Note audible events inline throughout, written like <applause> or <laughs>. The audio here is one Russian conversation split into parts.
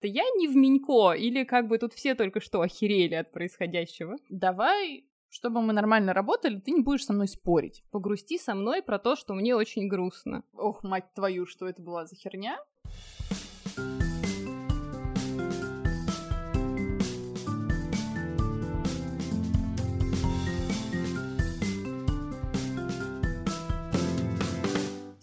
это я не в Минько, или как бы тут все только что охерели от происходящего? Давай чтобы мы нормально работали, ты не будешь со мной спорить. Погрусти со мной про то, что мне очень грустно. Ох, мать твою, что это была за херня?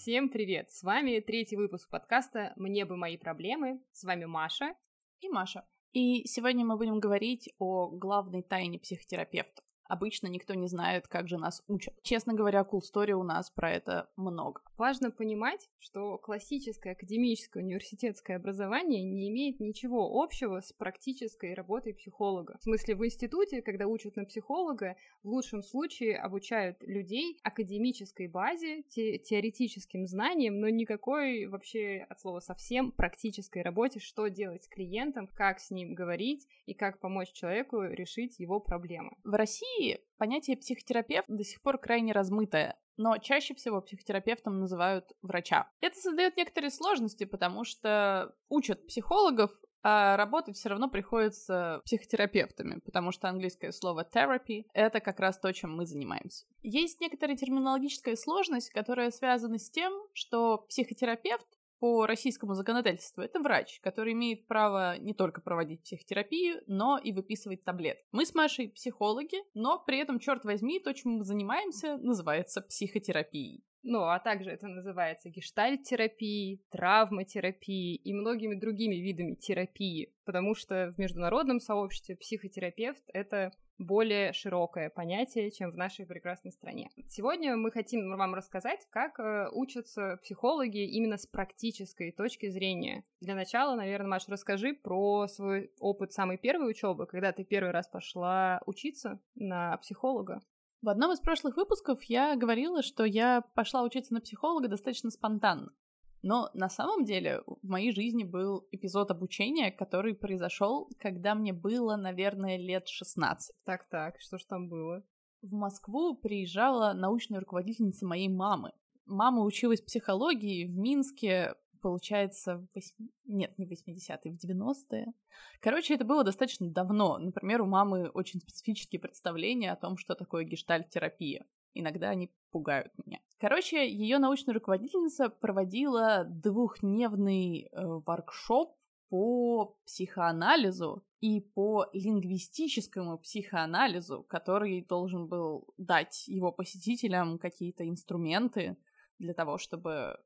Всем привет! С вами третий выпуск подкаста «Мне бы мои проблемы». С вами Маша и Маша. И сегодня мы будем говорить о главной тайне психотерапевтов. Обычно никто не знает, как же нас учат. Честно говоря, cool story у нас про это много. Важно понимать, что классическое академическое университетское образование не имеет ничего общего с практической работой психолога. В смысле, в институте, когда учат на психолога, в лучшем случае обучают людей академической базе, те теоретическим знаниям, но никакой вообще от слова совсем практической работе, что делать с клиентом, как с ним говорить и как помочь человеку решить его проблемы. В России понятие психотерапевт до сих пор крайне размытое но чаще всего психотерапевтом называют врача. Это создает некоторые сложности, потому что учат психологов, а работать все равно приходится психотерапевтами, потому что английское слово therapy — это как раз то, чем мы занимаемся. Есть некоторая терминологическая сложность, которая связана с тем, что психотерапевт по российскому законодательству это врач, который имеет право не только проводить психотерапию, но и выписывать таблет. Мы с Машей психологи, но при этом, черт возьми, то, чем мы занимаемся, называется психотерапией. Ну, а также это называется гештальт-терапией, травматерапией и многими другими видами терапии, потому что в международном сообществе психотерапевт — это более широкое понятие, чем в нашей прекрасной стране. Сегодня мы хотим вам рассказать, как э, учатся психологи именно с практической точки зрения. Для начала, наверное, Маш, расскажи про свой опыт самой первой учебы, когда ты первый раз пошла учиться на психолога. В одном из прошлых выпусков я говорила, что я пошла учиться на психолога достаточно спонтанно. Но на самом деле в моей жизни был эпизод обучения, который произошел, когда мне было, наверное, лет 16. Так-так, что ж там было? В Москву приезжала научная руководительница моей мамы. Мама училась психологии в Минске получается, 8... нет, не 80-е, в 90-е. Короче, это было достаточно давно. Например, у мамы очень специфические представления о том, что такое гештальт-терапия. Иногда они пугают меня. Короче, ее научная руководительница проводила двухдневный э, воркшоп по психоанализу и по лингвистическому психоанализу, который должен был дать его посетителям какие-то инструменты для того, чтобы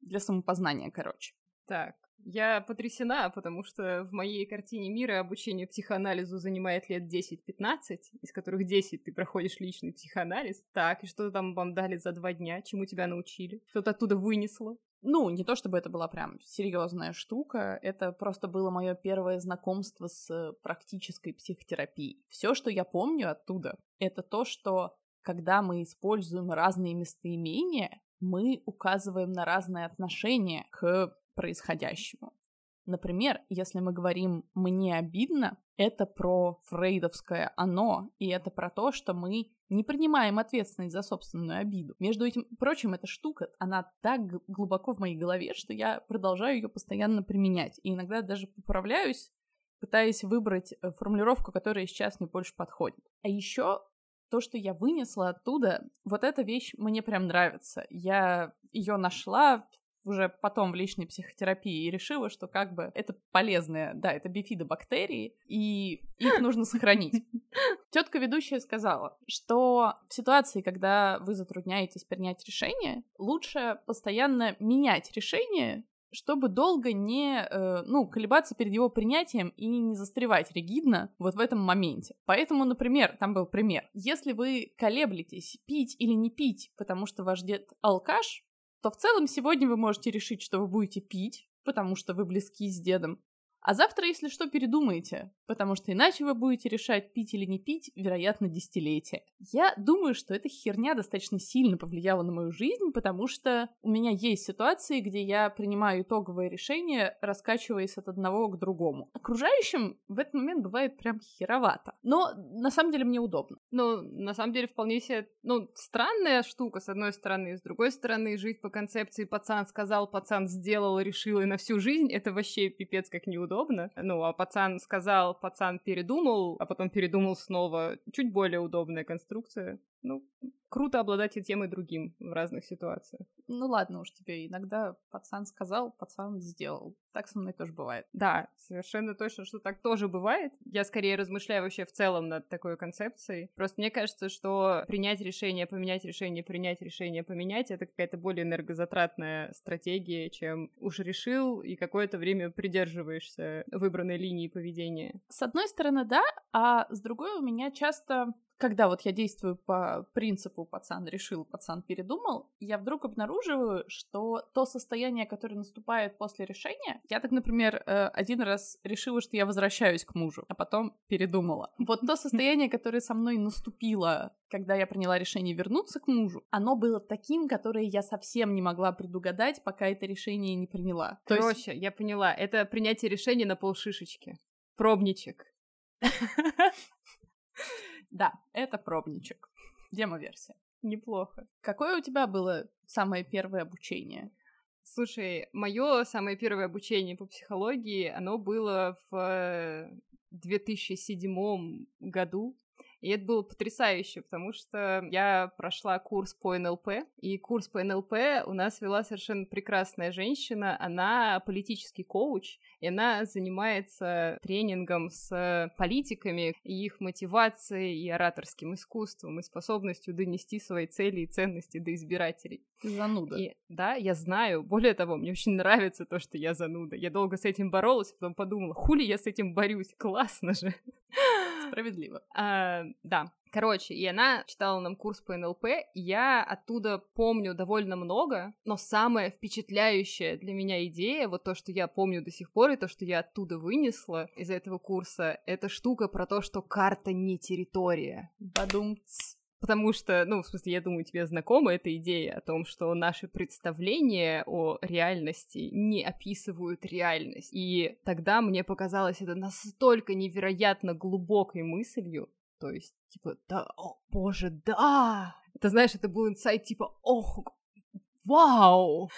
для самопознания, короче. Так, я потрясена, потому что в моей картине мира обучение психоанализу занимает лет 10-15, из которых 10 ты проходишь личный психоанализ. Так, и что там вам дали за два дня? Чему тебя научили? Что-то оттуда вынесло? Ну, не то чтобы это была прям серьезная штука, это просто было мое первое знакомство с практической психотерапией. Все, что я помню оттуда, это то, что когда мы используем разные местоимения, мы указываем на разное отношение к происходящему. Например, если мы говорим «мне обидно», это про фрейдовское «оно», и это про то, что мы не принимаем ответственность за собственную обиду. Между этим, прочим, эта штука, она так глубоко в моей голове, что я продолжаю ее постоянно применять. И иногда даже поправляюсь, пытаясь выбрать э, формулировку, которая сейчас мне больше подходит. А еще то, что я вынесла оттуда, вот эта вещь мне прям нравится. Я ее нашла уже потом в личной психотерапии и решила, что как бы это полезные, да, это бифидобактерии, и их нужно сохранить. <laughs> Тетка ведущая сказала, что в ситуации, когда вы затрудняетесь принять решение, лучше постоянно менять решение, чтобы долго не, э, ну, колебаться перед его принятием и не застревать ригидно вот в этом моменте. Поэтому, например, там был пример. Если вы колеблетесь, пить или не пить, потому что ваш дед алкаш, то в целом сегодня вы можете решить, что вы будете пить, потому что вы близки с дедом, а завтра, если что, передумаете, потому что иначе вы будете решать, пить или не пить, вероятно, десятилетия. Я думаю, что эта херня достаточно сильно повлияла на мою жизнь, потому что у меня есть ситуации, где я принимаю итоговое решение, раскачиваясь от одного к другому. Окружающим в этот момент бывает прям херовато. Но на самом деле мне удобно. Ну, на самом деле, вполне себе, ну, странная штука, с одной стороны, с другой стороны, жить по концепции пацан сказал, пацан сделал, решил, и на всю жизнь, это вообще пипец как неудобно удобно. Ну, а пацан сказал, пацан передумал, а потом передумал снова. Чуть более удобная конструкция. Ну, круто обладать и тем, и другим в разных ситуациях. Ну ладно уж тебе, иногда пацан сказал, пацан сделал. Так со мной тоже бывает. Да, совершенно точно, что так тоже бывает. Я скорее размышляю вообще в целом над такой концепцией. Просто мне кажется, что принять решение, поменять решение, принять решение, поменять — это какая-то более энергозатратная стратегия, чем уж решил и какое-то время придерживаешься выбранной линии поведения. С одной стороны, да, а с другой у меня часто когда вот я действую по принципу пацан решил, пацан передумал, я вдруг обнаруживаю, что то состояние, которое наступает после решения, я так, например, э, один раз решила, что я возвращаюсь к мужу, а потом передумала. Вот то состояние, которое со мной наступило, когда я приняла решение вернуться к мужу, оно было таким, которое я совсем не могла предугадать, пока это решение не приняла. Короче, есть... я поняла, это принятие решения на полшишечки. Пробничек. <laughs> Да, это пробничек. Демо-версия. Неплохо. Какое у тебя было самое первое обучение? Слушай, мое самое первое обучение по психологии, оно было в 2007 году. И это было потрясающе, потому что я прошла курс по НЛП, и курс по НЛП у нас вела совершенно прекрасная женщина, она политический коуч, и она занимается тренингом с политиками, и их мотивацией, и ораторским искусством, и способностью донести свои цели и ценности до избирателей. Ты зануда. И, да, я знаю. Более того, мне очень нравится то, что я зануда. Я долго с этим боролась, потом подумала, хули я с этим борюсь, классно же. Справедливо. А, да. Короче, и она читала нам курс по НЛП, и я оттуда помню довольно много, но самая впечатляющая для меня идея, вот то, что я помню до сих пор, и то, что я оттуда вынесла из этого курса, это штука про то, что карта не территория. Подумц. Потому что, ну, в смысле, я думаю, тебе знакома эта идея о том, что наши представления о реальности не описывают реальность. И тогда мне показалось это настолько невероятно глубокой мыслью. То есть, типа, да, о, боже, да! Это, знаешь, это был инсайт типа, ох, вау!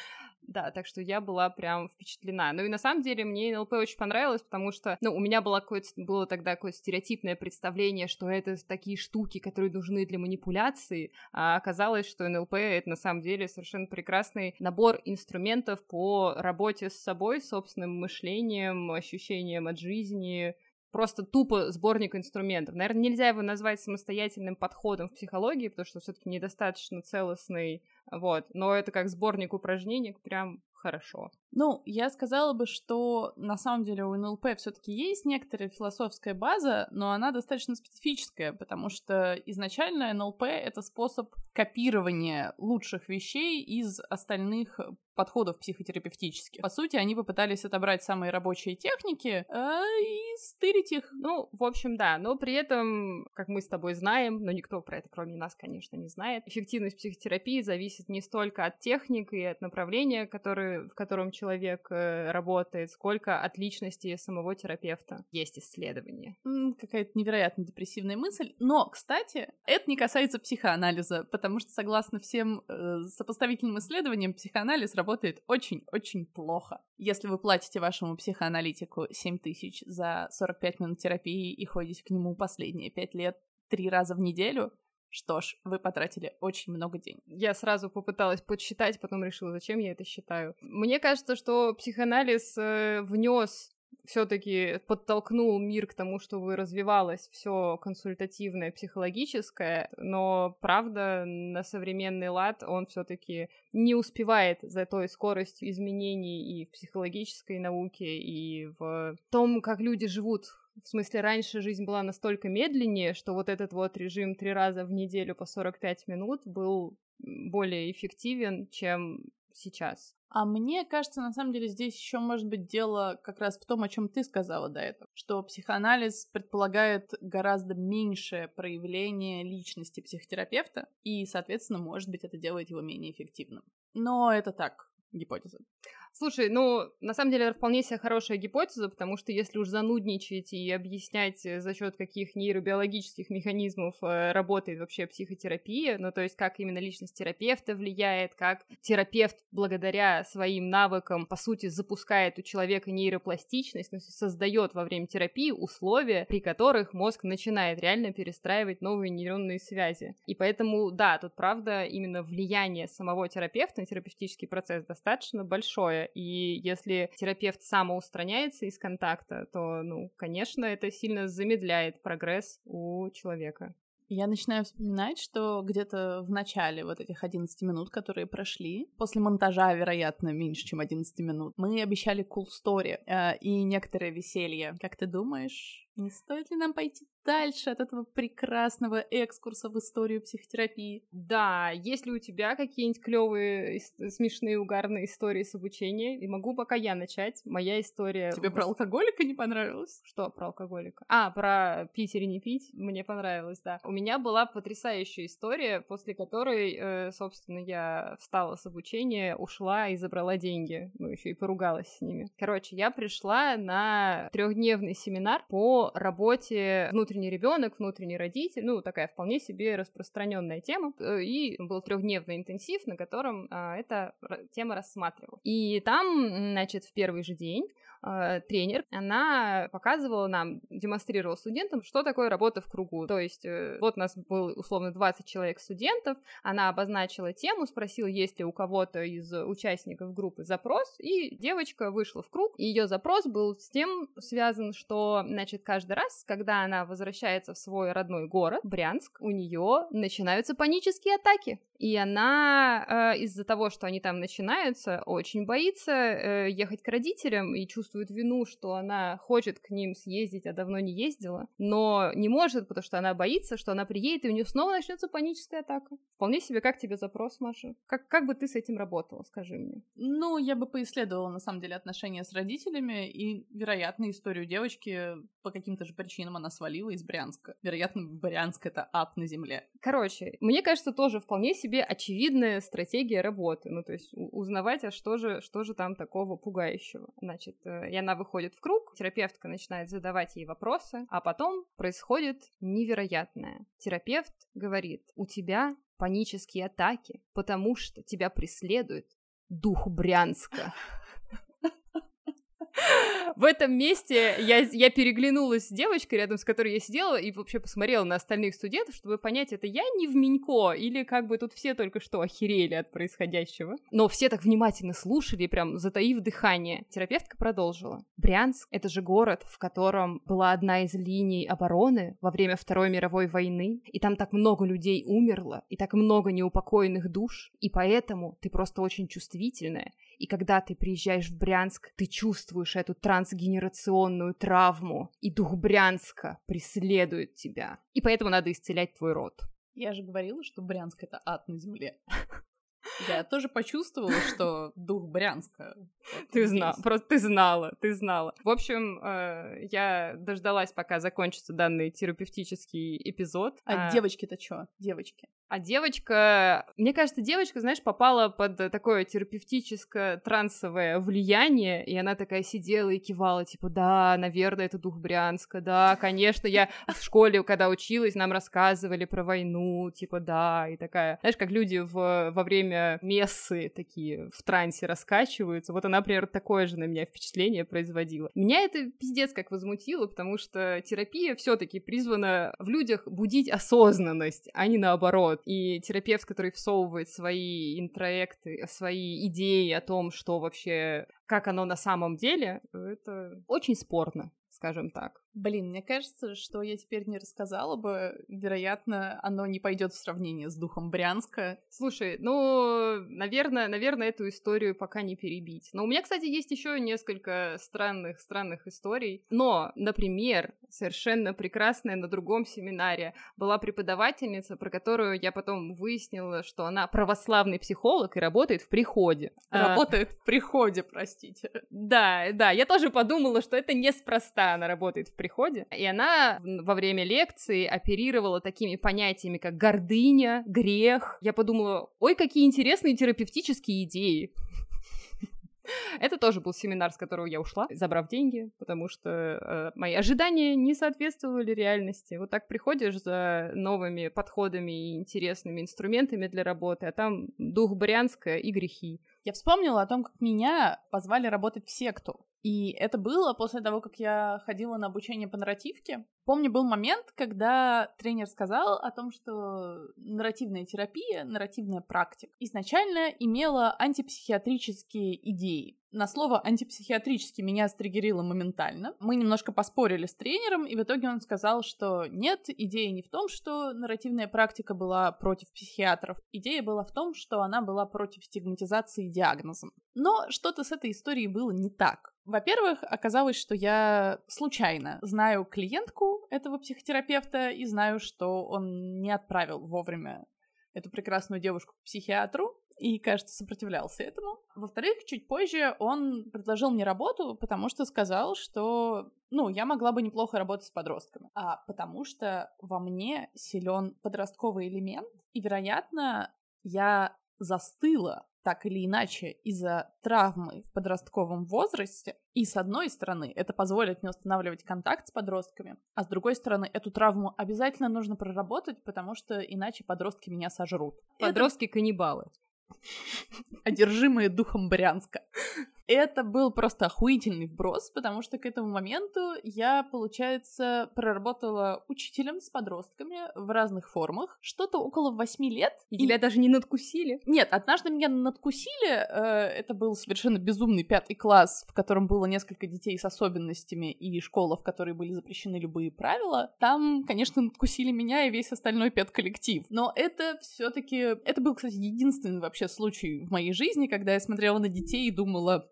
Да, так что я была прям впечатлена. Ну и на самом деле мне НЛП очень понравилось, потому что, ну, у меня было, какое-то, было тогда какое-то стереотипное представление, что это такие штуки, которые нужны для манипуляции, а оказалось, что НЛП — это на самом деле совершенно прекрасный набор инструментов по работе с собой, собственным мышлением, ощущением от жизни, просто тупо сборник инструментов. Наверное, нельзя его назвать самостоятельным подходом в психологии, потому что все-таки недостаточно целостный, вот. Но это как сборник упражнений, прям хорошо. Ну, я сказала бы, что на самом деле у НЛП все-таки есть некоторая философская база, но она достаточно специфическая, потому что изначально НЛП это способ копирования лучших вещей из остальных подходов психотерапевтических. По сути, они попытались отобрать самые рабочие техники э, и стырить их. Ну, в общем, да. Но при этом, как мы с тобой знаем, но никто про это, кроме нас, конечно, не знает, эффективность психотерапии зависит не столько от техник и от направления, которые, в котором человек э, работает, сколько от личности самого терапевта. Есть исследования. Какая-то невероятно депрессивная мысль. Но, кстати, это не касается психоанализа, потому что, согласно всем э, сопоставительным исследованиям, психоанализ работает очень-очень плохо. Если вы платите вашему психоаналитику 7 тысяч за 45 минут терапии и ходите к нему последние 5 лет три раза в неделю, что ж, вы потратили очень много денег. Я сразу попыталась подсчитать, потом решила, зачем я это считаю. Мне кажется, что психоанализ э, внес все-таки подтолкнул мир к тому, чтобы развивалось все консультативное, психологическое, но правда на современный лад он все-таки не успевает за той скоростью изменений и в психологической науке, и в том, как люди живут. В смысле, раньше жизнь была настолько медленнее, что вот этот вот режим три раза в неделю по 45 минут был более эффективен, чем сейчас. А мне кажется, на самом деле здесь еще может быть дело как раз в том, о чем ты сказала до этого, что психоанализ предполагает гораздо меньшее проявление личности психотерапевта, и, соответственно, может быть, это делает его менее эффективным. Но это так, гипотеза. Слушай, ну, на самом деле, это вполне себе хорошая гипотеза, потому что если уж занудничать и объяснять, э, за счет каких нейробиологических механизмов э, работает вообще психотерапия, ну, то есть как именно личность терапевта влияет, как терапевт благодаря своим навыкам, по сути, запускает у человека нейропластичность, ну, создает во время терапии условия, при которых мозг начинает реально перестраивать новые нейронные связи. И поэтому, да, тут правда именно влияние самого терапевта на терапевтический процесс достаточно большое, и если терапевт самоустраняется из контакта, то, ну, конечно, это сильно замедляет прогресс у человека. Я начинаю вспоминать, что где-то в начале вот этих 11 минут, которые прошли, после монтажа, вероятно, меньше, чем 11 минут, мы обещали cool story э, и некоторое веселье. Как ты думаешь, не стоит ли нам пойти дальше от этого прекрасного экскурса в историю психотерапии? Да, есть ли у тебя какие-нибудь клевые, смешные, угарные истории с обучения? И могу пока я начать. Моя история... Тебе про алкоголика не понравилось? Что про алкоголика? А, про пить или не пить? Мне понравилось, да. У меня была потрясающая история, после которой, э, собственно, я встала с обучения, ушла и забрала деньги. Ну, еще и поругалась с ними. Короче, я пришла на трехдневный семинар по работе внутренний ребенок, внутренний родитель, ну, такая вполне себе распространенная тема. Э, и был трехдневный интенсив, на котором а, эта тема рассматривалась. И там, значит, в первый же день э, тренер, она показывала нам, демонстрировала студентам, что такое работа в кругу. То есть э, вот у нас было условно 20 человек студентов, она обозначила тему, спросила, есть ли у кого-то из участников группы запрос, и девочка вышла в круг, и ее запрос был с тем связан, что, значит, каждый раз, когда она возвращается в свой родной город, Брянск, у нее начинаются панические атаки. И она э, из-за того, что они там начинаются, очень боится э, ехать к родителям и чувствует вину, что она хочет к ним съездить, а давно не ездила, но не может, потому что она боится, что она приедет, и у нее снова начнется паническая атака. Вполне себе, как тебе запрос, Маша? Как, как бы ты с этим работала, скажи мне? Ну, я бы поисследовала, на самом деле, отношения с родителями, и, вероятно, историю девочки по каким-то же причинам она свалила из Брянска. Вероятно, Брянск — это ад на земле. Короче, мне кажется, тоже вполне себе себе очевидная стратегия работы, ну, то есть узнавать, а что же, что же там такого пугающего. Значит, э, и она выходит в круг, терапевтка начинает задавать ей вопросы, а потом происходит невероятное. Терапевт говорит, у тебя панические атаки, потому что тебя преследует дух Брянска. <laughs> <laughs> В этом месте я, я переглянулась с девочкой, рядом с которой я сидела, и вообще посмотрела на остальных студентов, чтобы понять, это я не в Минько, или как бы тут все только что охерели от происходящего. Но все так внимательно слушали, прям затаив дыхание. Терапевтка продолжила. Брянск — это же город, в котором была одна из линий обороны во время Второй мировой войны, и там так много людей умерло, и так много неупокоенных душ, и поэтому ты просто очень чувствительная, и когда ты приезжаешь в Брянск, ты чувствуешь эту трансгенерационную травму, и дух Брянска преследует тебя. И поэтому надо исцелять твой род. Я же говорила, что Брянск — это ад на земле. Я тоже почувствовала, что дух Брянска. ты знала, просто ты знала, ты знала. В общем, э, я дождалась, пока закончится данный терапевтический эпизод. А, а... девочки-то что? Девочки. А девочка, мне кажется, девочка, знаешь, попала под такое терапевтическое трансовое влияние, и она такая сидела и кивала, типа, да, наверное, это дух Брянска, да, конечно, я в школе, когда училась, нам рассказывали про войну, типа, да, и такая, знаешь, как люди в, во время мессы такие в трансе раскачиваются, вот она, например, такое же на меня впечатление производила. Меня это пиздец как возмутило, потому что терапия все таки призвана в людях будить осознанность, а не наоборот. И терапевт, который всовывает свои интроекты, свои идеи о том, что вообще, как оно на самом деле, это очень спорно, скажем так. Блин, мне кажется, что я теперь не рассказала бы, вероятно, оно не пойдет в сравнение с духом Брянска. Слушай, ну, наверное, наверное, эту историю пока не перебить. Но у меня, кстати, есть еще несколько странных, странных историй. Но, например, совершенно прекрасная на другом семинаре была преподавательница, про которую я потом выяснила, что она православный психолог и работает в приходе. А, работает а... в приходе, простите. Да, да, я тоже подумала, что это неспроста она работает в приходе, и она во время лекции оперировала такими понятиями, как гордыня, грех. Я подумала, ой, какие интересные терапевтические идеи. <laughs> Это тоже был семинар, с которого я ушла, забрав деньги, потому что э, мои ожидания не соответствовали реальности. Вот так приходишь за новыми подходами и интересными инструментами для работы, а там дух Брянска и грехи. Я вспомнила о том, как меня позвали работать в секту. И это было после того, как я ходила на обучение по нарративке. Помню, был момент, когда тренер сказал о том, что нарративная терапия, нарративная практика изначально имела антипсихиатрические идеи. На слово антипсихиатрический меня стригерило моментально. Мы немножко поспорили с тренером, и в итоге он сказал, что нет, идея не в том, что нарративная практика была против психиатров. Идея была в том, что она была против стигматизации диагнозом. Но что-то с этой историей было не так. Во-первых, оказалось, что я случайно знаю клиентку этого психотерапевта и знаю, что он не отправил вовремя эту прекрасную девушку к психиатру и, кажется, сопротивлялся этому. Во-вторых, чуть позже он предложил мне работу, потому что сказал, что, ну, я могла бы неплохо работать с подростками, а потому что во мне силен подростковый элемент, и, вероятно, я застыла так или иначе из-за травмы в подростковом возрасте. И с одной стороны, это позволит мне устанавливать контакт с подростками, а с другой стороны, эту травму обязательно нужно проработать, потому что иначе подростки меня сожрут. Подростки-каннибалы. <laughs> Одержимые духом Брянска. Это был просто охуительный вброс, потому что к этому моменту я, получается, проработала учителем с подростками в разных формах, что-то около восьми лет. И, и тебя даже не надкусили? Нет, однажды меня надкусили, э, это был совершенно безумный пятый класс, в котором было несколько детей с особенностями и школа, в которой были запрещены любые правила. Там, конечно, надкусили меня и весь остальной педколлектив. Но это все таки Это был, кстати, единственный вообще случай в моей жизни, когда я смотрела на детей и думала,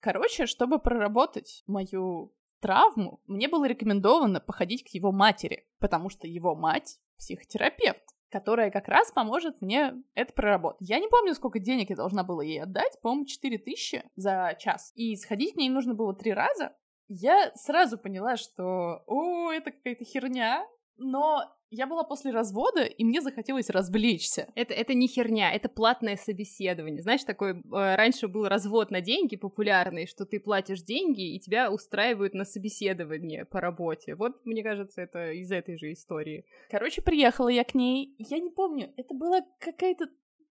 Короче, чтобы проработать мою травму, мне было рекомендовано походить к его матери, потому что его мать психотерапевт которая как раз поможет мне это проработать. Я не помню, сколько денег я должна была ей отдать, по-моему, 4 тысячи за час. И сходить мне нужно было три раза. Я сразу поняла, что, о, это какая-то херня, но я была после развода, и мне захотелось развлечься. Это, это не херня, это платное собеседование. Знаешь, такой э, раньше был развод на деньги популярный, что ты платишь деньги, и тебя устраивают на собеседование по работе. Вот, мне кажется, это из этой же истории. Короче, приехала я к ней. Я не помню, это была какая-то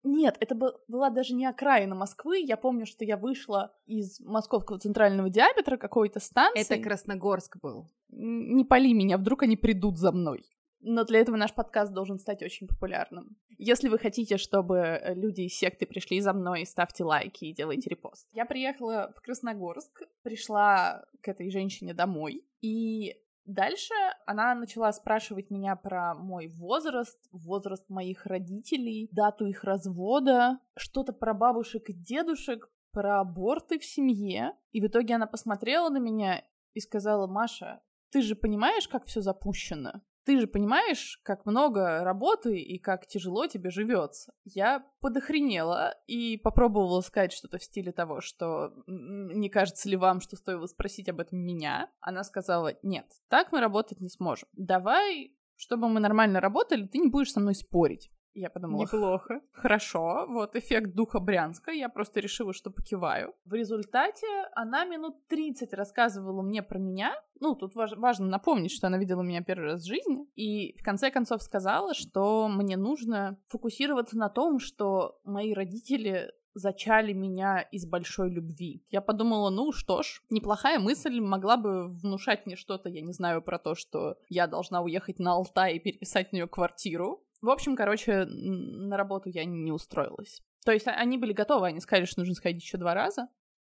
нет, это была даже не окраина Москвы. Я помню, что я вышла из московского центрального диаметра какой-то станции. Это Красногорск был. Не пали меня, вдруг они придут за мной. Но для этого наш подкаст должен стать очень популярным. Если вы хотите, чтобы э, люди из секты пришли за мной, ставьте лайки и делайте репост. Я приехала в Красногорск, пришла к этой женщине домой, и дальше она начала спрашивать меня про мой возраст, возраст моих родителей, дату их развода, что-то про бабушек и дедушек, про аборты в семье. И в итоге она посмотрела на меня и сказала, Маша, ты же понимаешь, как все запущено? Ты же понимаешь, как много работы и как тяжело тебе живется. Я подохренела и попробовала сказать что-то в стиле того, что не кажется ли вам, что стоило спросить об этом меня. Она сказала, нет, так мы работать не сможем. Давай, чтобы мы нормально работали, ты не будешь со мной спорить. Я подумала, неплохо. Хорошо, вот эффект духа Брянска, я просто решила, что покиваю. В результате она минут 30 рассказывала мне про меня. Ну, тут важ- важно напомнить, что она видела меня первый раз в жизни. И в конце концов сказала, что мне нужно фокусироваться на том, что мои родители зачали меня из большой любви. Я подумала, ну что ж, неплохая мысль, могла бы внушать мне что-то, я не знаю, про то, что я должна уехать на Алтай и переписать на нее квартиру. В общем, короче, на работу я не устроилась. То есть они были готовы, они сказали, что нужно сходить еще два раза,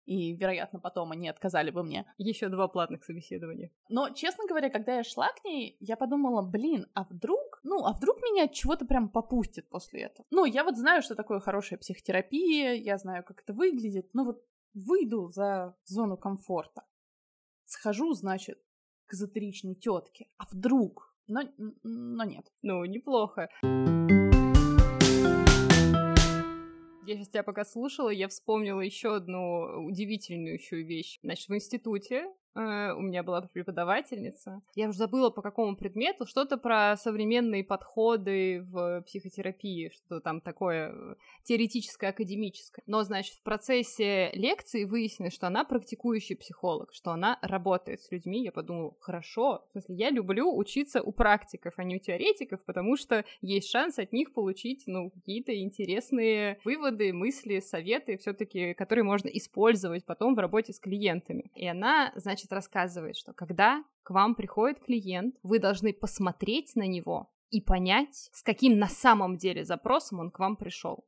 и, вероятно, потом они отказали бы мне. Еще два платных собеседования. Но, честно говоря, когда я шла к ней, я подумала, блин, а вдруг, ну, а вдруг меня от чего-то прям попустит после этого? Ну, я вот знаю, что такое хорошая психотерапия, я знаю, как это выглядит, но вот выйду за зону комфорта. Схожу, значит, к эзотеричной тетке. А вдруг? Но, но нет. Ну, неплохо. Я сейчас тебя пока слушала, я вспомнила еще одну удивительную еще вещь. Значит, в институте у меня была преподавательница. Я уже забыла по какому предмету, что-то про современные подходы в психотерапии, что там такое э, теоретическое, академическое. Но, значит, в процессе лекции выяснилось, что она практикующий психолог, что она работает с людьми. Я подумала, хорошо, в смысле, я люблю учиться у практиков, а не у теоретиков, потому что есть шанс от них получить, ну, какие-то интересные выводы, мысли, советы, все таки которые можно использовать потом в работе с клиентами. И она, значит, значит, рассказывает, что когда к вам приходит клиент, вы должны посмотреть на него и понять, с каким на самом деле запросом он к вам пришел.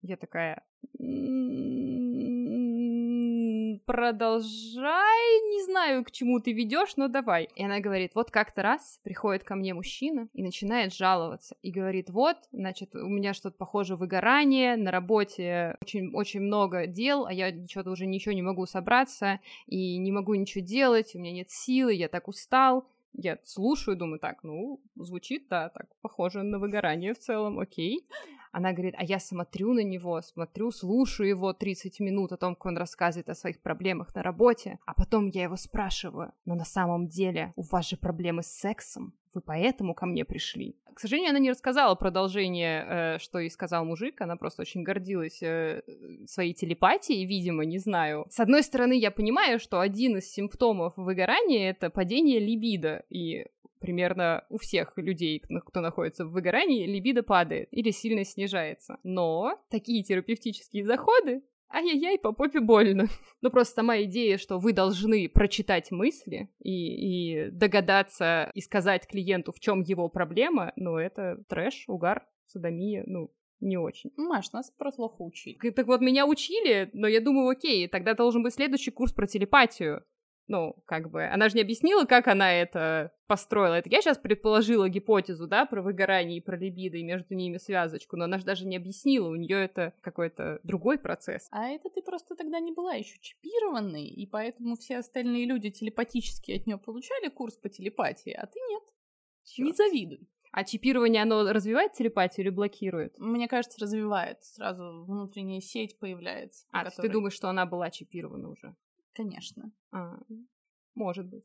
Я такая, продолжай, не знаю, к чему ты ведешь, но давай. И она говорит, вот как-то раз приходит ко мне мужчина и начинает жаловаться. И говорит, вот, значит, у меня что-то похоже выгорание, на работе очень, очень много дел, а я что-то уже ничего не могу собраться, и не могу ничего делать, у меня нет силы, я так устал. Я слушаю, думаю, так, ну, звучит, да, так, похоже на выгорание в целом, окей. Она говорит, а я смотрю на него, смотрю, слушаю его 30 минут о том, как он рассказывает о своих проблемах на работе, а потом я его спрашиваю, но на самом деле у вас же проблемы с сексом, вы поэтому ко мне пришли. К сожалению, она не рассказала продолжение, э, что и сказал мужик, она просто очень гордилась э, своей телепатией, видимо, не знаю. С одной стороны, я понимаю, что один из симптомов выгорания — это падение либидо, и примерно у всех людей, кто находится в выгорании, либидо падает или сильно снижается. Но такие терапевтические заходы ай-яй-яй, по попе больно. <laughs> Ну, просто сама идея, что вы должны прочитать мысли и, и догадаться и сказать клиенту, в чем его проблема, ну, это трэш, угар, садомия, ну, не очень. Маш, нас просто плохо учили. Так вот, меня учили, но я думаю, окей, тогда должен быть следующий курс про телепатию. Ну, как бы, она же не объяснила, как она это построила. Это я сейчас предположила гипотезу, да, про выгорание и про либидо, и между ними связочку, но она же даже не объяснила, у нее это какой-то другой процесс. А это ты просто тогда не была еще чипированной, и поэтому все остальные люди телепатически от нее получали курс по телепатии, а ты нет. Черт. Не завидуй. А чипирование, оно развивает телепатию или блокирует? Мне кажется, развивает. Сразу внутренняя сеть появляется. А, которой... ты думаешь, что она была чипирована уже? Конечно. А, может быть.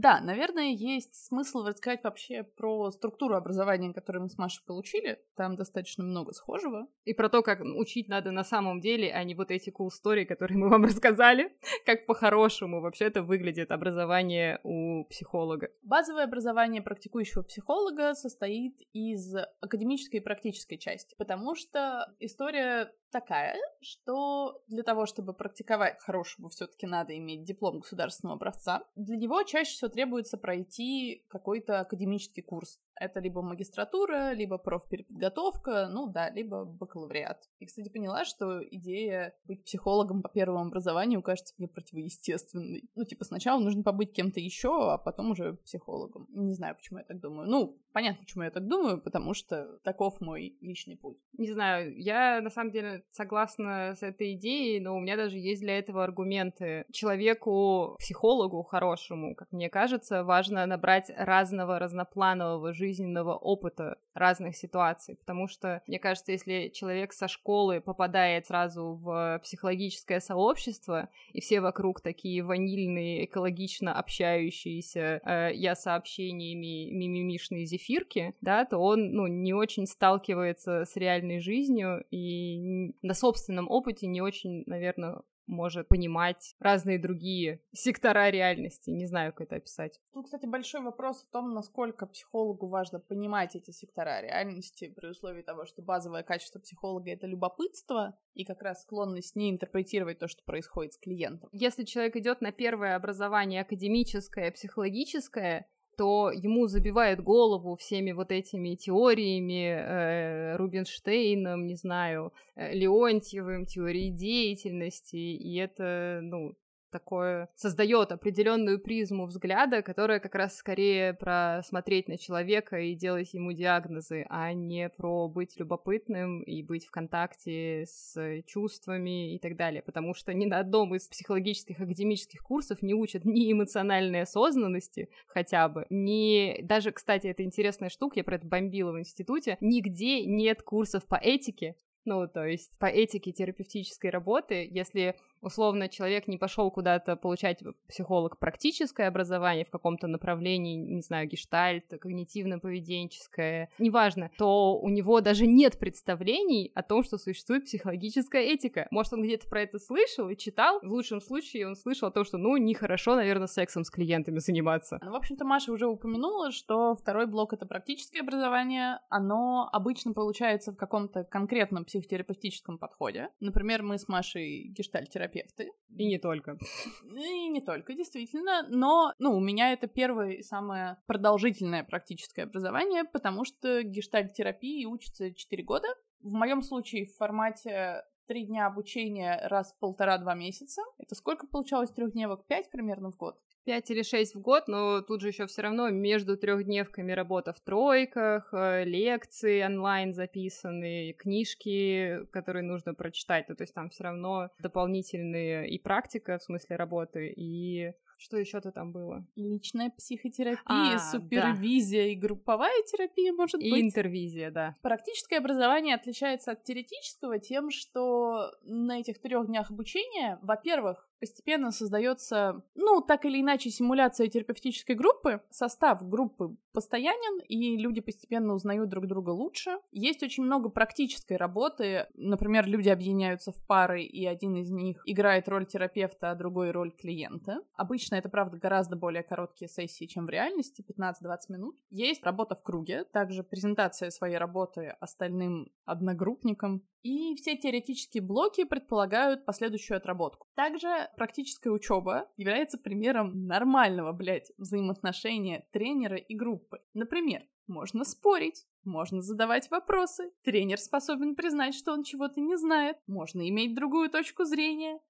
Да, наверное, есть смысл рассказать вообще про структуру образования, которую мы с Машей получили. Там достаточно много схожего. И про то, как учить надо на самом деле, а не вот эти cool story, которые мы вам <laughs> рассказали. Как по-хорошему вообще это выглядит образование у психолога. Базовое образование практикующего психолога состоит из академической и практической части, потому что история такая, что для того, чтобы практиковать хорошего, все-таки надо иметь диплом государственного образца. Для него чаще всего требуется пройти какой-то академический курс. Это либо магистратура, либо профпереподготовка, ну да, либо бакалавриат. И, кстати, поняла, что идея быть психологом по первому образованию кажется мне противоестественной. Ну, типа, сначала нужно побыть кем-то еще, а потом уже психологом. Не знаю, почему я так думаю. Ну, понятно, почему я так думаю, потому что таков мой личный путь. Не знаю, я на самом деле согласна с этой идеей, но у меня даже есть для этого аргументы. Человеку, психологу хорошему, как мне кажется, важно набрать разного разнопланового жизни жизненного опыта разных ситуаций, потому что, мне кажется, если человек со школы попадает сразу в психологическое сообщество, и все вокруг такие ванильные, экологично общающиеся э, я сообщениями мимимишные зефирки, да, то он, ну, не очень сталкивается с реальной жизнью и на собственном опыте не очень, наверное, может понимать разные другие сектора реальности. Не знаю, как это описать. Тут, кстати, большой вопрос в том, насколько психологу важно понимать эти сектора реальности при условии того, что базовое качество психолога — это любопытство и как раз склонность не интерпретировать то, что происходит с клиентом. Если человек идет на первое образование академическое, психологическое, то ему забивает голову всеми вот этими теориями, э, Рубинштейном, не знаю, э, Леонтьевым, теорией деятельности, и это, ну, такое создает определенную призму взгляда, которая как раз скорее про смотреть на человека и делать ему диагнозы, а не про быть любопытным и быть в контакте с чувствами и так далее. Потому что ни на одном из психологических академических курсов не учат ни эмоциональной осознанности хотя бы, ни... Даже, кстати, это интересная штука, я про это бомбила в институте, нигде нет курсов по этике, Ну, то есть по этике терапевтической работы, если условно человек не пошел куда-то получать психолог практическое образование в каком-то направлении, не знаю, гештальт, когнитивно-поведенческое, неважно, то у него даже нет представлений о том, что существует психологическая этика. Может, он где-то про это слышал и читал. В лучшем случае он слышал о том, что, ну, нехорошо, наверное, сексом с клиентами заниматься. Ну, в общем-то, Маша уже упомянула, что второй блок — это практическое образование. Оно обычно получается в каком-то конкретном психотерапевтическом подходе. Например, мы с Машей гештальтерапевт терапевты. И не только. И не только, действительно. Но, ну, у меня это первое и самое продолжительное практическое образование, потому что гештальт-терапии учится 4 года. В моем случае в формате три дня обучения раз в полтора-два месяца. Это сколько получалось трехдневок? Пять примерно в год? Пять или шесть в год, но тут же еще все равно между трехдневками работа в тройках, э, лекции онлайн записанные, книжки, которые нужно прочитать. Ну, то есть там все равно дополнительные и практика в смысле работы, и что еще-то там было? Личная психотерапия, а, супервизия да. и групповая терапия, может и быть. И интервизия, да. Практическое образование отличается от теоретического тем, что на этих трех днях обучения, во-первых, постепенно создается, ну, так или иначе, симуляция терапевтической группы. Состав группы постоянен, и люди постепенно узнают друг друга лучше. Есть очень много практической работы. Например, люди объединяются в пары, и один из них играет роль терапевта, а другой роль клиента. Обычно это, правда, гораздо более короткие сессии, чем в реальности, 15-20 минут. Есть работа в круге, также презентация своей работы остальным одногруппникам. И все теоретические блоки предполагают последующую отработку. Также практическая учеба является примером нормального, блядь, взаимоотношения тренера и группы. Например, можно спорить, можно задавать вопросы, тренер способен признать, что он чего-то не знает, можно иметь другую точку зрения,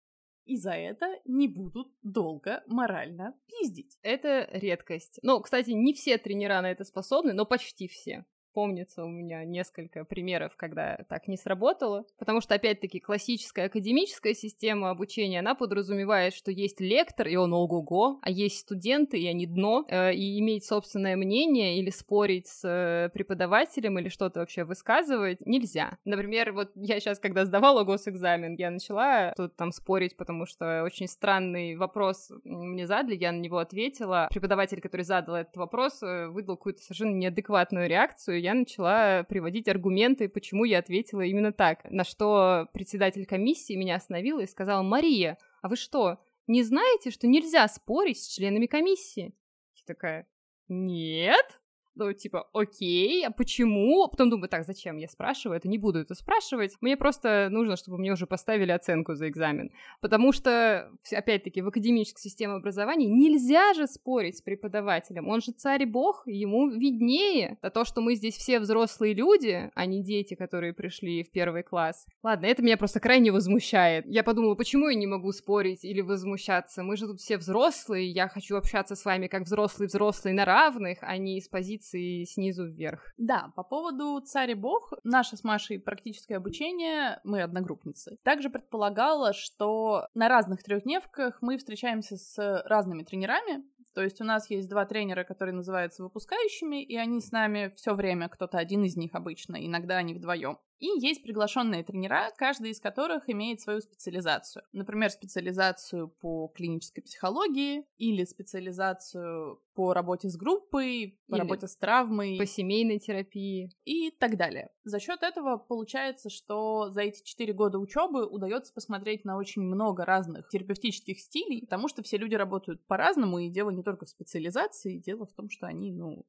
и за это не будут долго морально пиздить. Это редкость. Ну, кстати, не все тренера на это способны, но почти все помнится у меня несколько примеров, когда так не сработало, потому что, опять-таки, классическая академическая система обучения, она подразумевает, что есть лектор, и он ого-го, а есть студенты, и они дно, э, и иметь собственное мнение или спорить с э, преподавателем или что-то вообще высказывать нельзя. Например, вот я сейчас, когда сдавала госэкзамен, я начала тут там спорить, потому что очень странный вопрос мне задали, я на него ответила. Преподаватель, который задал этот вопрос, э, выдал какую-то совершенно неадекватную реакцию, я начала приводить аргументы, почему я ответила именно так. На что председатель комиссии меня остановила и сказала, «Мария, а вы что, не знаете, что нельзя спорить с членами комиссии?» Я такая, «Нет?» Ну, типа, окей, а почему? Потом думаю, так, зачем я спрашиваю? Это не буду это спрашивать. Мне просто нужно, чтобы мне уже поставили оценку за экзамен. Потому что, опять-таки, в академической системе образования нельзя же спорить с преподавателем. Он же царь и бог, ему виднее. А то, что мы здесь все взрослые люди, а не дети, которые пришли в первый класс. Ладно, это меня просто крайне возмущает. Я подумала, почему я не могу спорить или возмущаться? Мы же тут все взрослые, я хочу общаться с вами как взрослые-взрослые на равных, а не с позиции позиции снизу вверх. Да, по поводу «Царь и бог», наше с Машей практическое обучение, мы одногруппницы, также предполагало, что на разных трехдневках мы встречаемся с разными тренерами, то есть у нас есть два тренера, которые называются выпускающими, и они с нами все время, кто-то один из них обычно, иногда они вдвоем. И есть приглашенные тренера, каждый из которых имеет свою специализацию. Например, специализацию по клинической психологии или специализацию по работе с группой, по или работе с травмой. По семейной терапии. И так далее. За счет этого получается, что за эти четыре года учебы удается посмотреть на очень много разных терапевтических стилей, потому что все люди работают по-разному, и дело не только в специализации, дело в том, что они, ну,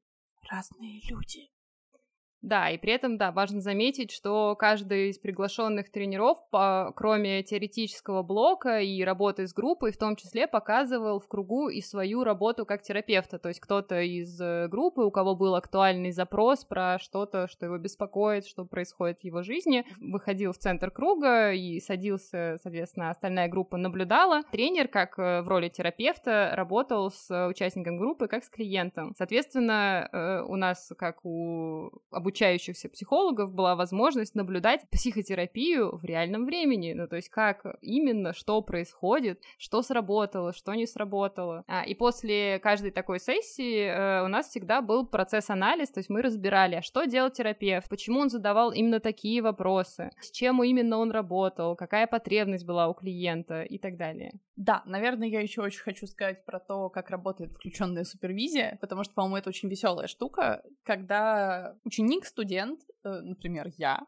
разные люди. Да, и при этом, да, важно заметить, что каждый из приглашенных тренеров, кроме теоретического блока и работы с группой, в том числе показывал в кругу и свою работу как терапевта. То есть кто-то из э, группы, у кого был актуальный запрос про что-то, что его беспокоит, что происходит в его жизни, выходил в центр круга и садился, соответственно, остальная группа наблюдала. Тренер, как э, в роли терапевта, работал с участником группы, как с клиентом. Соответственно, э, у нас, как у обучения обучающихся психологов была возможность наблюдать психотерапию в реальном времени, ну, то есть как именно, что происходит, что сработало, что не сработало. А, и после каждой такой сессии э, у нас всегда был процесс-анализ, то есть мы разбирали, а что делал терапевт, почему он задавал именно такие вопросы, с чем именно он работал, какая потребность была у клиента и так далее. Да, наверное, я еще очень хочу сказать про то, как работает включенная супервизия, потому что, по-моему, это очень веселая штука, когда ученик, студент, э, например, я,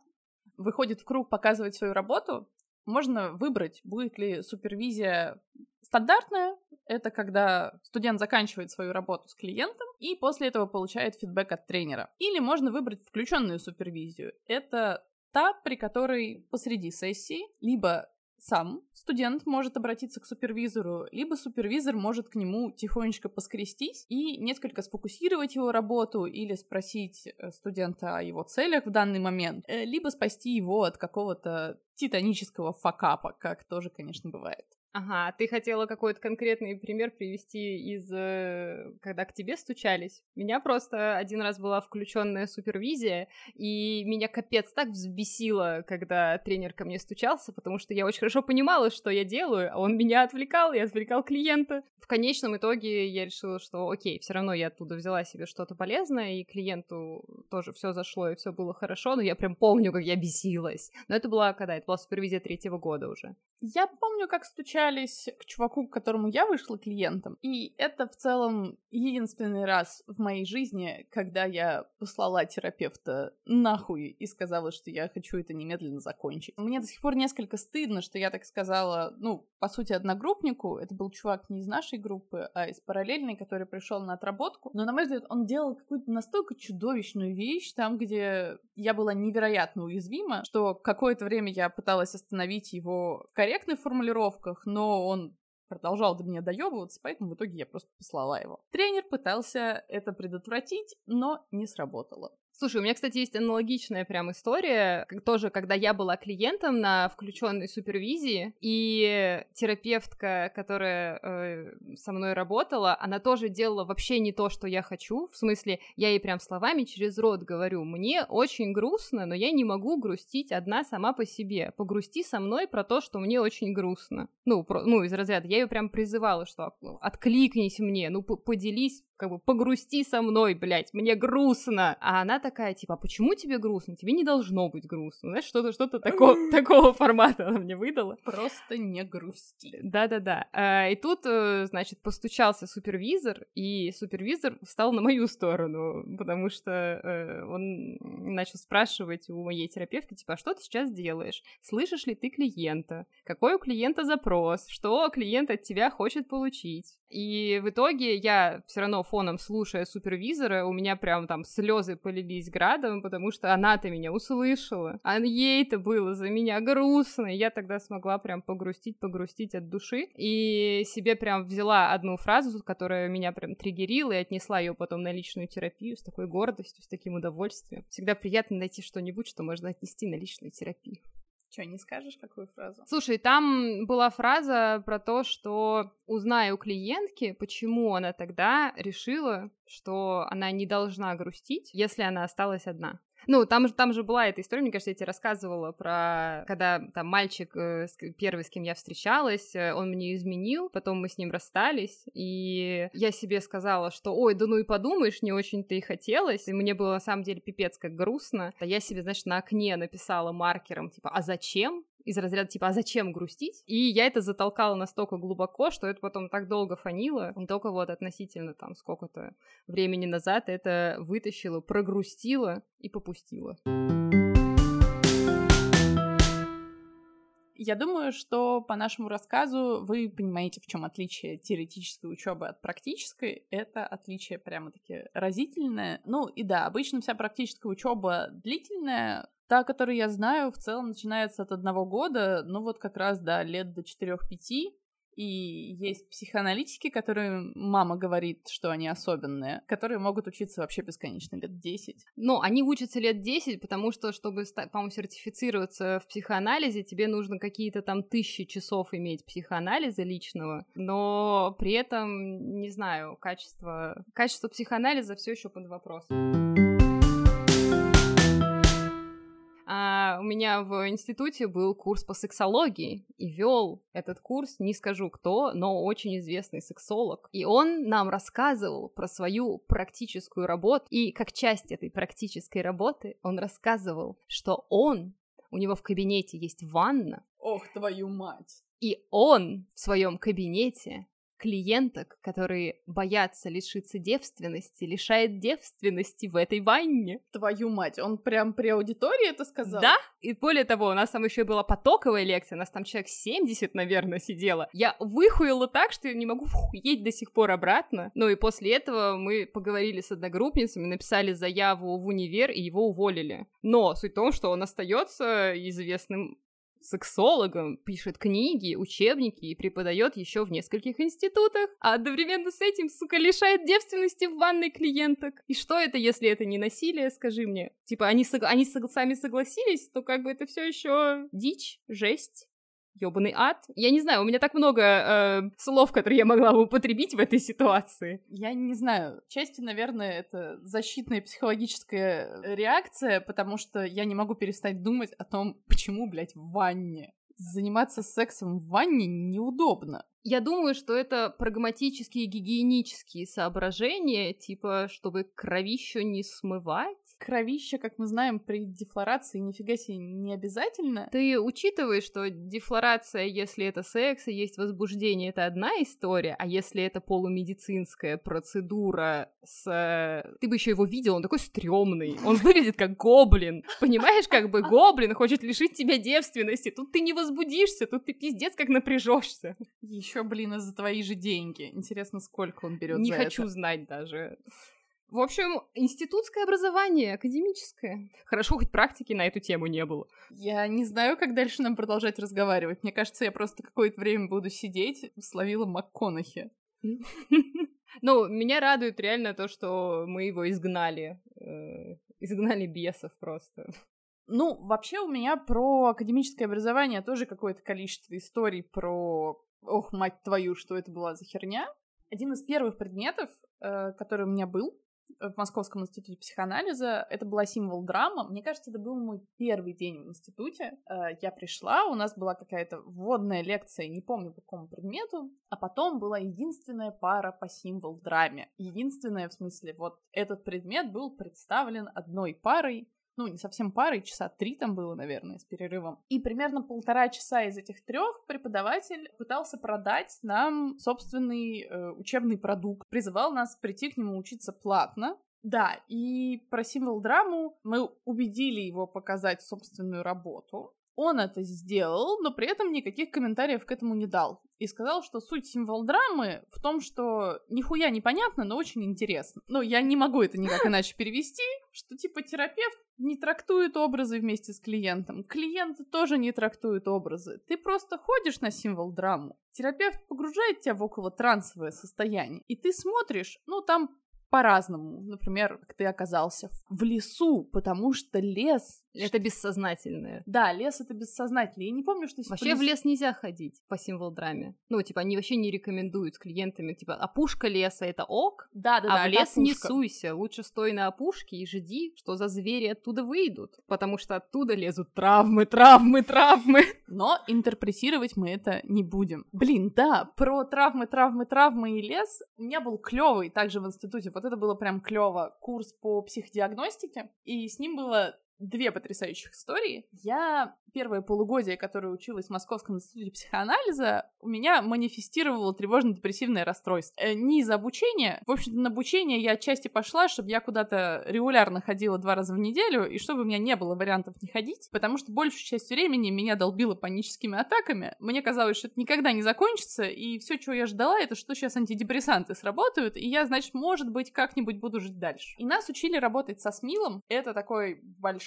выходит в круг показывать свою работу, можно выбрать, будет ли супервизия стандартная, это когда студент заканчивает свою работу с клиентом и после этого получает фидбэк от тренера. Или можно выбрать включенную супервизию. Это та, при которой посреди сессии либо сам студент может обратиться к супервизору, либо супервизор может к нему тихонечко поскрестись и несколько сфокусировать его работу или спросить э, студента о его целях в данный момент, э, либо спасти его от какого-то титанического факапа, как тоже, конечно, бывает. Ага, а ты хотела какой-то конкретный пример привести из, э, когда к тебе стучались. Меня просто один раз была включенная супервизия, и меня капец так взбесило, когда тренер ко мне стучался, потому что я очень хорошо понимала, что я делаю, а он меня отвлекал и отвлекал клиента. В конечном итоге я решила, что окей, все равно я оттуда взяла себе что-то полезное, и клиенту тоже все зашло, и все было хорошо, но я прям помню, как я бесилась. Но это была когда? Это была супервизия третьего года уже. Я помню, как стучались к чуваку, к которому я вышла клиентом, и это в целом единственный раз в моей жизни, когда я послала терапевта нахуй и сказала, что я хочу это немедленно закончить. Мне до сих пор несколько стыдно, что я так сказала, ну, по сути, одногруппнику. Это был чувак не из нашей группы, а из параллельной, который пришел на отработку. Но, на мой взгляд, он делал какую-то настолько чудовищную вещь, там, где я была невероятно уязвима, что какое-то время я пыталась остановить его в корректных формулировках, но он продолжал до меня доебываться, поэтому в итоге я просто послала его. Тренер пытался это предотвратить, но не сработало. Слушай, у меня, кстати, есть аналогичная прям история, тоже, когда я была клиентом на включенной супервизии, и терапевтка, которая э, со мной работала, она тоже делала вообще не то, что я хочу, в смысле, я ей прям словами через рот говорю, мне очень грустно, но я не могу грустить одна сама по себе, погрусти со мной про то, что мне очень грустно. Ну, про, ну из разряда, я ее прям призывала, что откликнись мне, ну, поделись как бы погрусти со мной, блядь, мне грустно. А она такая, типа, а почему тебе грустно? Тебе не должно быть грустно. Знаешь, что-то что-то такого, <laughs> такого формата она мне выдала. Просто не грусти. Да-да-да. А, и тут, э, значит, постучался супервизор, и супервизор встал на мою сторону, потому что э, он начал спрашивать у моей терапевтки, типа, а что ты сейчас делаешь? Слышишь ли ты клиента? Какой у клиента запрос? Что клиент от тебя хочет получить? И в итоге я все равно фоном слушая супервизора, у меня прям там слезы полились градом, потому что она-то меня услышала. А ей-то было за меня грустно. И я тогда смогла прям погрустить, погрустить от души. И себе прям взяла одну фразу, которая меня прям триггерила, и отнесла ее потом на личную терапию с такой гордостью, с таким удовольствием. Всегда приятно найти что-нибудь, что можно отнести на личную терапию. Что, не скажешь, какую фразу? Слушай, там была фраза про то, что узнай у клиентки, почему она тогда решила, что она не должна грустить, если она осталась одна. Ну, там, там же была эта история, мне кажется, я тебе рассказывала про, когда там мальчик э, первый, с кем я встречалась, э, он мне изменил, потом мы с ним расстались, и я себе сказала, что, ой, да ну и подумаешь, не очень-то и хотелось, и мне было на самом деле пипец как грустно. А я себе, значит, на окне написала маркером, типа, а зачем? Из разряда типа, а зачем грустить? И я это затолкала настолько глубоко, что это потом так долго фанило, не только вот относительно там сколько-то времени назад это вытащила, прогрустила и попустила. Я думаю, что по нашему рассказу вы понимаете, в чем отличие теоретической учебы от практической. Это отличие прямо-таки разительное. Ну и да, обычно вся практическая учеба длительная, Та, которую я знаю, в целом начинается от одного года, ну вот как раз, да, лет до 4-5. И есть психоаналитики, которые мама говорит, что они особенные, которые могут учиться вообще бесконечно, лет 10. Ну, они учатся лет 10, потому что, чтобы, по-моему, сертифицироваться в психоанализе, тебе нужно какие-то там тысячи часов иметь психоанализа личного, но при этом, не знаю, качество, качество психоанализа все еще под вопросом. А у меня в институте был курс по сексологии, и вел этот курс, не скажу кто, но очень известный сексолог. И он нам рассказывал про свою практическую работу, и как часть этой практической работы он рассказывал, что он, у него в кабинете есть ванна. Ох, твою мать! И он в своем кабинете клиенток, которые боятся лишиться девственности, лишает девственности в этой ванне. Твою мать, он прям при аудитории это сказал? Да, и более того, у нас там еще была потоковая лекция, у нас там человек 70, наверное, сидело. Я выхуяла так, что я не могу вхуеть до сих пор обратно. Ну и после этого мы поговорили с одногруппницами, написали заяву в универ, и его уволили. Но суть в том, что он остается известным сексологом, пишет книги, учебники и преподает еще в нескольких институтах, а одновременно с этим, сука, лишает девственности в ванной клиенток. И что это, если это не насилие, скажи мне? Типа, они, сог... они сами согласились, то как бы это все еще дичь, жесть ёбаный ад. Я не знаю, у меня так много э, слов, которые я могла бы употребить в этой ситуации. Я не знаю. Части, наверное, это защитная психологическая реакция, потому что я не могу перестать думать о том, почему, блядь, в ванне. Заниматься сексом в ванне неудобно. Я думаю, что это прагматические гигиенические соображения, типа, чтобы кровищу не смывать кровища, как мы знаем, при дефлорации нифига себе не обязательно. Ты учитываешь, что дефлорация, если это секс и есть возбуждение, это одна история, а если это полумедицинская процедура с... Ты бы еще его видел, он такой стрёмный, он выглядит как гоблин. Понимаешь, как бы гоблин хочет лишить тебя девственности. Тут ты не возбудишься, тут ты пиздец как напряжешься. Еще, блин, за твои же деньги. Интересно, сколько он берет Не за хочу это. знать даже. В общем, институтское образование, академическое. Хорошо, хоть практики на эту тему не было. Я не знаю, как дальше нам продолжать разговаривать. Мне кажется, я просто какое-то время буду сидеть, словила МакКонахи. <laughs> Ну, меня радует реально то, что мы его изгнали. Э, изгнали бесов просто. Ну, вообще у меня про академическое образование тоже какое-то количество историй про... Ох, мать твою, что это была за херня. Один из первых предметов, э, который у меня был, в Московском институте психоанализа. Это была символ драма. Мне кажется, это был мой первый день в институте. Э, я пришла, у нас была какая-то вводная лекция, не помню по какому предмету, а потом была единственная пара по символ драме. Единственная, в смысле, вот этот предмет был представлен одной парой, ну, не совсем парой, часа три там было, наверное, с перерывом. И примерно полтора часа из этих трех преподаватель пытался продать нам собственный э, учебный продукт, призывал нас прийти к нему учиться платно. Да, и про символ драму мы убедили его показать собственную работу. Он это сделал, но при этом никаких комментариев к этому не дал. И сказал, что суть символ драмы в том, что нихуя непонятно, но очень интересно. Ну, я не могу это никак <laughs> иначе перевести, что типа терапевт не трактует образы вместе с клиентом. Клиенты тоже не трактуют образы. Ты просто ходишь на символ драму. Терапевт погружает тебя в около трансовое состояние. И ты смотришь, ну, там по-разному. Например, как ты оказался в лесу, потому что лес... Это бессознательное. Да, лес это бессознательное. Я не помню, что... Вообще лес... в лес нельзя ходить по символ драме. Ну, типа, они вообще не рекомендуют клиентами, типа, опушка леса — это ок, да, да, а да, в лес не суйся. Лучше стой на опушке и жди, что за звери оттуда выйдут. Потому что оттуда лезут травмы, травмы, травмы. Но интерпретировать мы это не будем. Блин, да, про травмы, травмы, травмы и лес у меня был клевый также в институте. Вот это было прям клево. Курс по психодиагностике. И с ним было две потрясающих истории. Я первое полугодие, которое училась в Московском институте психоанализа, у меня манифестировало тревожно-депрессивное расстройство. Э, не из обучения. В общем-то, на обучение я отчасти пошла, чтобы я куда-то регулярно ходила два раза в неделю, и чтобы у меня не было вариантов не ходить, потому что большую часть времени меня долбило паническими атаками. Мне казалось, что это никогда не закончится, и все, чего я ждала, это что сейчас антидепрессанты сработают, и я, значит, может быть, как-нибудь буду жить дальше. И нас учили работать со СМИЛом. Это такой большой,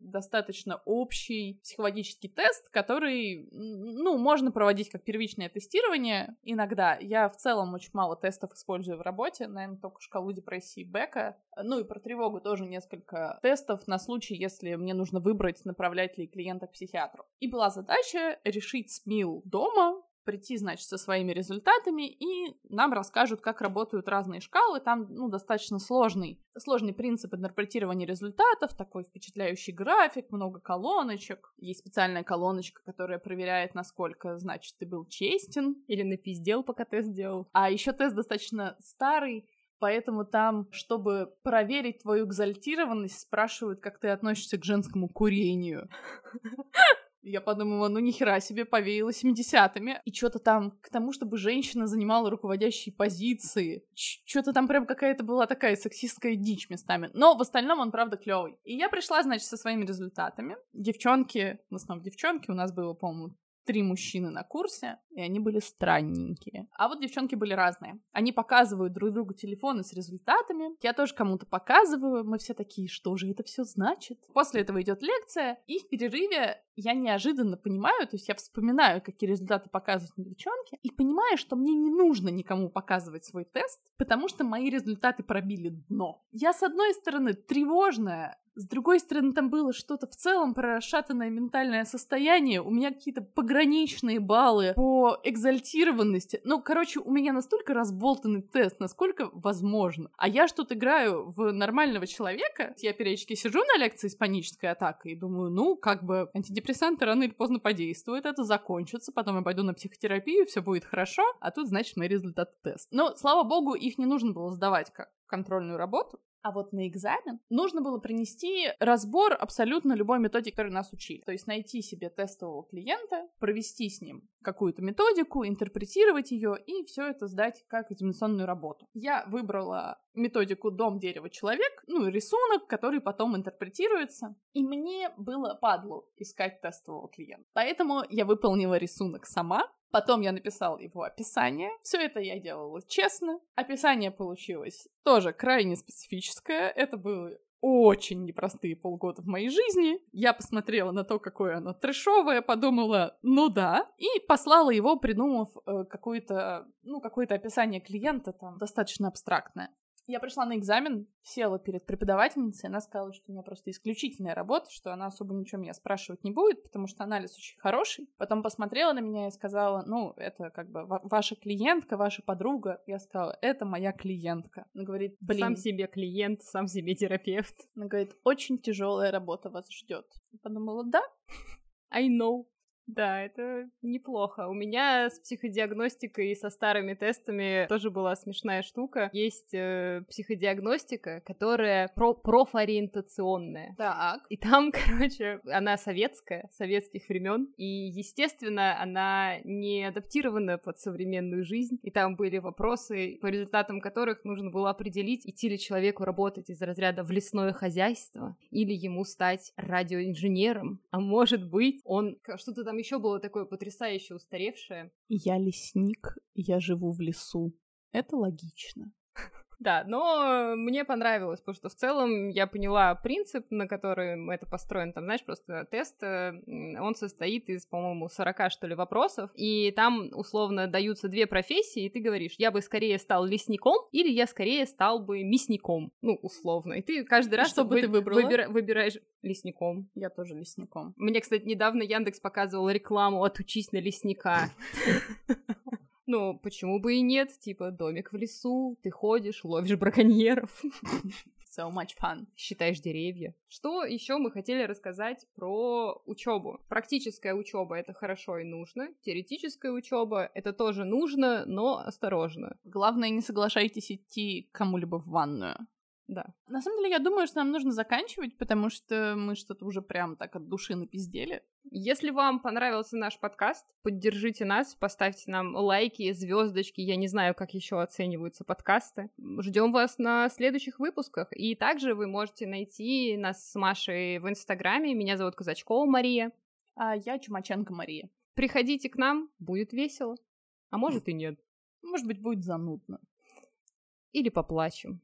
достаточно общий психологический тест, который, ну, можно проводить как первичное тестирование иногда. Я в целом очень мало тестов использую в работе, наверное, только шкалу депрессии Бека. Ну и про тревогу тоже несколько тестов на случай, если мне нужно выбрать, направлять ли клиента к психиатру. И была задача решить СМИЛ дома, прийти, значит, со своими результатами, и нам расскажут, как работают разные шкалы. Там, ну, достаточно сложный, сложный принцип интерпретирования результатов, такой впечатляющий график, много колоночек. Есть специальная колоночка, которая проверяет, насколько, значит, ты был честен. Или напиздел, пока тест делал. А еще тест достаточно старый, Поэтому там, чтобы проверить твою экзальтированность, спрашивают, как ты относишься к женскому курению. <laughs> Я подумала, ну нихера себе, повеяло 70-ми. И что-то там к тому, чтобы женщина занимала руководящие позиции. Что-то там прям какая-то была такая сексистская дичь местами. Но в остальном он, правда, клевый. И я пришла, значит, со своими результатами. Девчонки, в основном девчонки, у нас было, по-моему, три мужчины на курсе, и они были странненькие. А вот девчонки были разные. Они показывают друг другу телефоны с результатами. Я тоже кому-то показываю. Мы все такие, что же это все значит? После этого идет лекция, и в перерыве я неожиданно понимаю, то есть я вспоминаю, какие результаты показывают на девчонке, и понимаю, что мне не нужно никому показывать свой тест, потому что мои результаты пробили дно. Я, с одной стороны, тревожная, с другой стороны, там было что-то в целом про расшатанное ментальное состояние. У меня какие-то пограничные баллы по экзальтированности. Ну, короче, у меня настолько разболтанный тест, насколько возможно. А я что-то играю в нормального человека. Я периодически сижу на лекции с панической атакой и думаю, ну, как бы антидепрессанты рано или поздно подействуют, это закончится, потом я пойду на психотерапию, все будет хорошо, а тут, значит, мои результаты тест. Но, слава богу, их не нужно было сдавать как контрольную работу. А вот на экзамен нужно было принести разбор абсолютно любой методики, которую нас учили. То есть найти себе тестового клиента, провести с ним какую-то методику, интерпретировать ее и все это сдать как экзаменационную работу. Я выбрала методику «Дом, дерево, человек», ну, рисунок, который потом интерпретируется. И мне было падло искать тестового клиента. Поэтому я выполнила рисунок сама, Потом я написала его описание. Все это я делала честно. Описание получилось тоже крайне специфическое. Это было очень непростые полгода в моей жизни. Я посмотрела на то, какое оно трешовое, подумала, ну да, и послала его, придумав э, какое-то, ну, какое-то описание клиента там достаточно абстрактное. Я пришла на экзамен, села перед преподавательницей, она сказала, что у меня просто исключительная работа, что она особо ничего меня спрашивать не будет, потому что анализ очень хороший. Потом посмотрела на меня и сказала, ну, это как бы ваша клиентка, ваша подруга. Я сказала, это моя клиентка. Она говорит, блин. Сам себе клиент, сам себе терапевт. Она говорит, очень тяжелая работа вас ждет. Я подумала, да, I know. Да, это неплохо. У меня с психодиагностикой и со старыми тестами тоже была смешная штука. Есть э, психодиагностика, которая про профориентационная. Так. И там, <laughs> короче, она советская, советских времен, и, естественно, она не адаптирована под современную жизнь. И там были вопросы, по результатам которых нужно было определить, идти ли человеку работать из разряда в лесное хозяйство, или ему стать радиоинженером. А может быть, он что-то там там еще было такое потрясающе устаревшее. Я лесник, я живу в лесу. Это логично. Да, но мне понравилось, потому что в целом я поняла принцип, на котором это построено. Там, знаешь, просто тест, э, он состоит из, по-моему, 40, что ли, вопросов, и там, условно, даются две профессии, и ты говоришь, я бы скорее стал лесником, или я скорее стал бы мясником, ну, условно. И ты каждый раз... Что бы ты выбрала? Выбира- выбираешь лесником. Я тоже лесником. Мне, кстати, недавно Яндекс показывал рекламу «Отучись на лесника». <laughs> Ну, почему бы и нет? Типа, домик в лесу, ты ходишь, ловишь браконьеров. <laughs> So much fun. Считаешь деревья. Что еще мы хотели рассказать про учебу? Практическая учеба это хорошо и нужно. Теоретическая учеба это тоже нужно, но осторожно. Главное, не соглашайтесь идти кому-либо в ванную. Да. На самом деле, я думаю, что нам нужно заканчивать, потому что мы что-то уже прям так от души напиздели. Если вам понравился наш подкаст, поддержите нас, поставьте нам лайки, звездочки. Я не знаю, как еще оцениваются подкасты. Ждем вас на следующих выпусках. И также вы можете найти нас с Машей в Инстаграме. Меня зовут Казачкова Мария. А я Чумаченко Мария. Приходите к нам, будет весело. А может и нет. Может быть, будет занудно. Или поплачем.